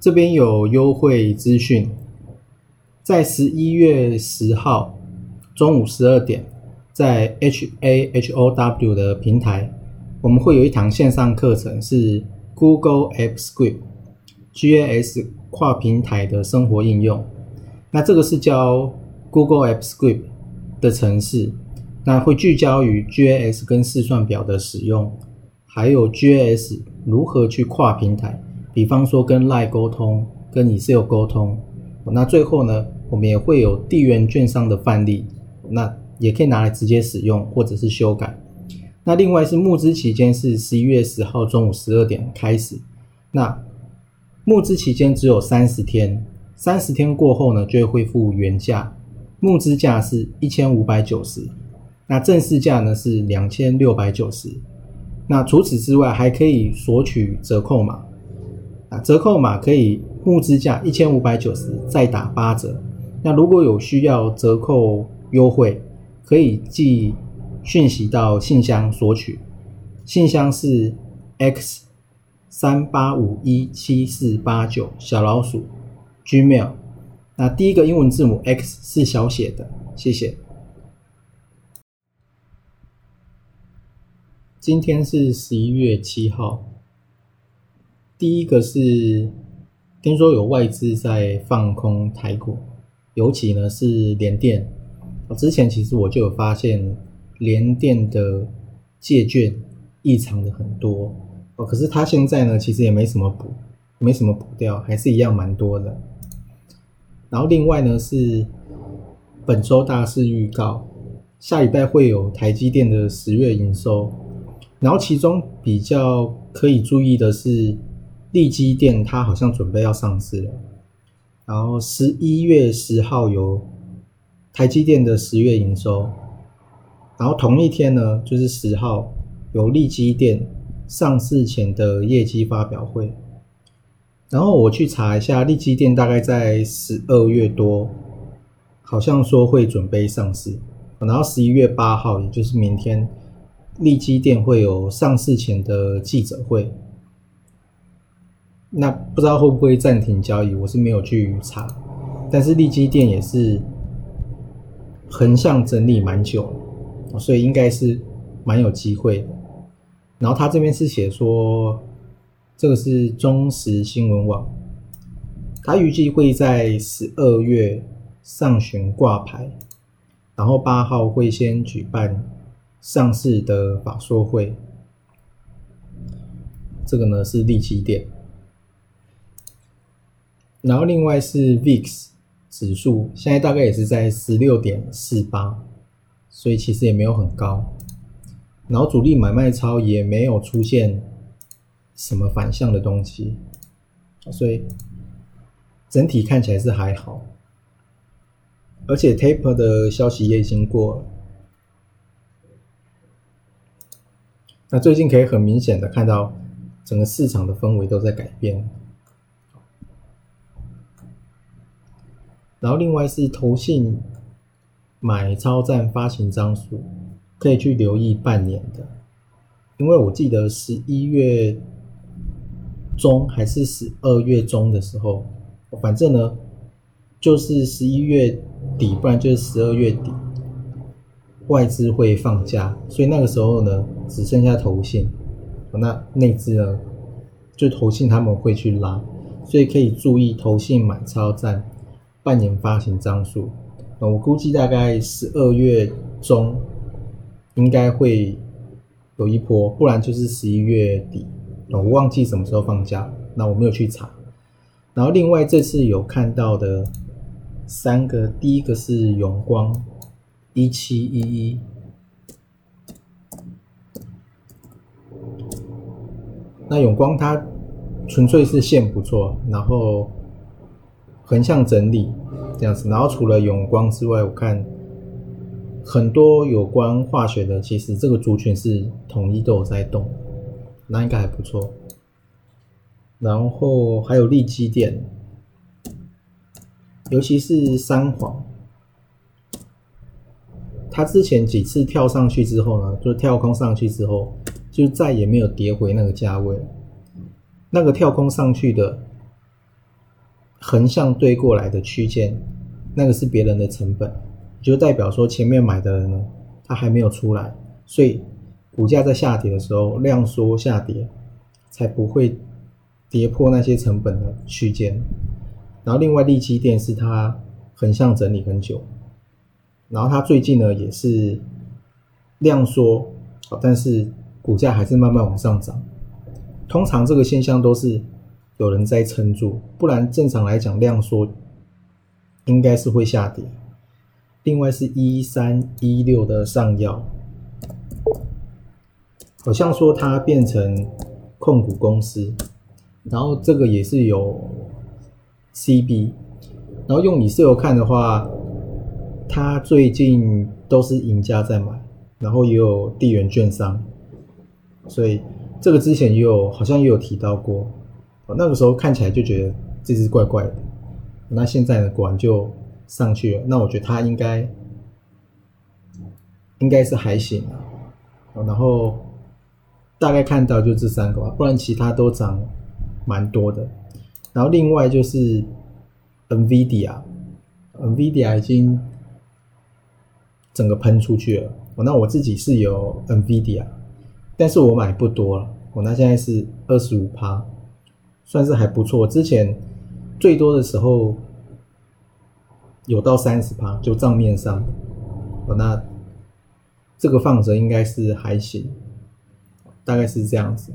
这边有优惠资讯，在十一月十号中午十二点，在 H A H O W 的平台，我们会有一堂线上课程，是 Google App Script G A S 跨平台的生活应用。那这个是教 Google App Script 的程式，那会聚焦于 G A S 跟试算表的使用。还有 GIS 如何去跨平台，比方说跟 Line 沟通、跟 Excel 沟通。那最后呢，我们也会有地缘券商的范例，那也可以拿来直接使用或者是修改。那另外是募资期间是十一月十号中午十二点开始，那募资期间只有三十天，三十天过后呢就会恢复原价，募资价是一千五百九十，那正式价呢是两千六百九十。那除此之外，还可以索取折扣码啊，折扣码可以募资价一千五百九十，再打八折。那如果有需要折扣优惠，可以寄讯息到信箱索取，信箱是 x 三八五一七四八九小老鼠 gmail。那第一个英文字母 x 是小写的，谢谢。今天是十一月七号。第一个是听说有外资在放空台股，尤其呢是联电。之前其实我就有发现联电的借券异常的很多哦，可是它现在呢其实也没什么补，没什么补掉，还是一样蛮多的。然后另外呢是本周大事预告，下礼拜会有台积电的十月营收。然后其中比较可以注意的是，利基电它好像准备要上市了。然后十一月十号有台积电的十月营收，然后同一天呢，就是十号有利基电上市前的业绩发表会。然后我去查一下，利基电大概在十二月多，好像说会准备上市。然后十一月八号，也就是明天。利基店会有上市前的记者会，那不知道会不会暂停交易，我是没有去查。但是利基店也是横向整理蛮久，所以应该是蛮有机会。然后他这边是写说，这个是中时新闻网，他预计会在十二月上旬挂牌，然后八号会先举办。上市的法说会，这个呢是利基店，然后另外是 VIX 指数，现在大概也是在十六点四八，所以其实也没有很高，然后主力买卖超也没有出现什么反向的东西，所以整体看起来是还好，而且 Taper 的消息也已经过了。那最近可以很明显的看到，整个市场的氛围都在改变。然后另外是投信买超站发行张数，可以去留意半年的，因为我记得十一月中还是十二月中的时候，反正呢就是十一月底，不然就是十二月底。外资会放假，所以那个时候呢，只剩下投信，那内资呢，就投信他们会去拉，所以可以注意投信买超占半年发行张数。那我估计大概十二月中应该会有一波，不然就是十一月底。我忘记什么时候放假，那我没有去查。然后另外这次有看到的三个，第一个是永光。一七一一，那永光它纯粹是线不错，然后横向整理这样子，然后除了永光之外，我看很多有关化学的，其实这个族群是统一都有在动，那应该还不错。然后还有利基电，尤其是三黄。它之前几次跳上去之后呢，就跳空上去之后，就再也没有跌回那个价位。那个跳空上去的横向对过来的区间，那个是别人的成本，就代表说前面买的人呢，他还没有出来，所以股价在下跌的时候量缩下跌，才不会跌破那些成本的区间。然后另外利基电是它横向整理很久，然后它最近呢也是量缩，但是股价还是慢慢往上涨。通常这个现象都是。有人在撑住，不然正常来讲量缩应该是会下跌。另外是一三一六的上药，好像说它变成控股公司，然后这个也是有 CB，然后用你室友看的话，它最近都是赢家在买，然后也有地缘券商，所以这个之前也有好像也有提到过。那个时候看起来就觉得这只怪怪的，那现在呢，果然就上去了。那我觉得它应该应该是还行啊。然后大概看到就这三个吧，不然其他都涨蛮多的。然后另外就是 NVIDIA，NVIDIA 已经整个喷出去了。那我自己是有 NVIDIA，但是我买不多了。我那现在是二十五趴。算是还不错，之前最多的时候有到三十趴，就账面上，哦，那这个放着应该是还行，大概是这样子。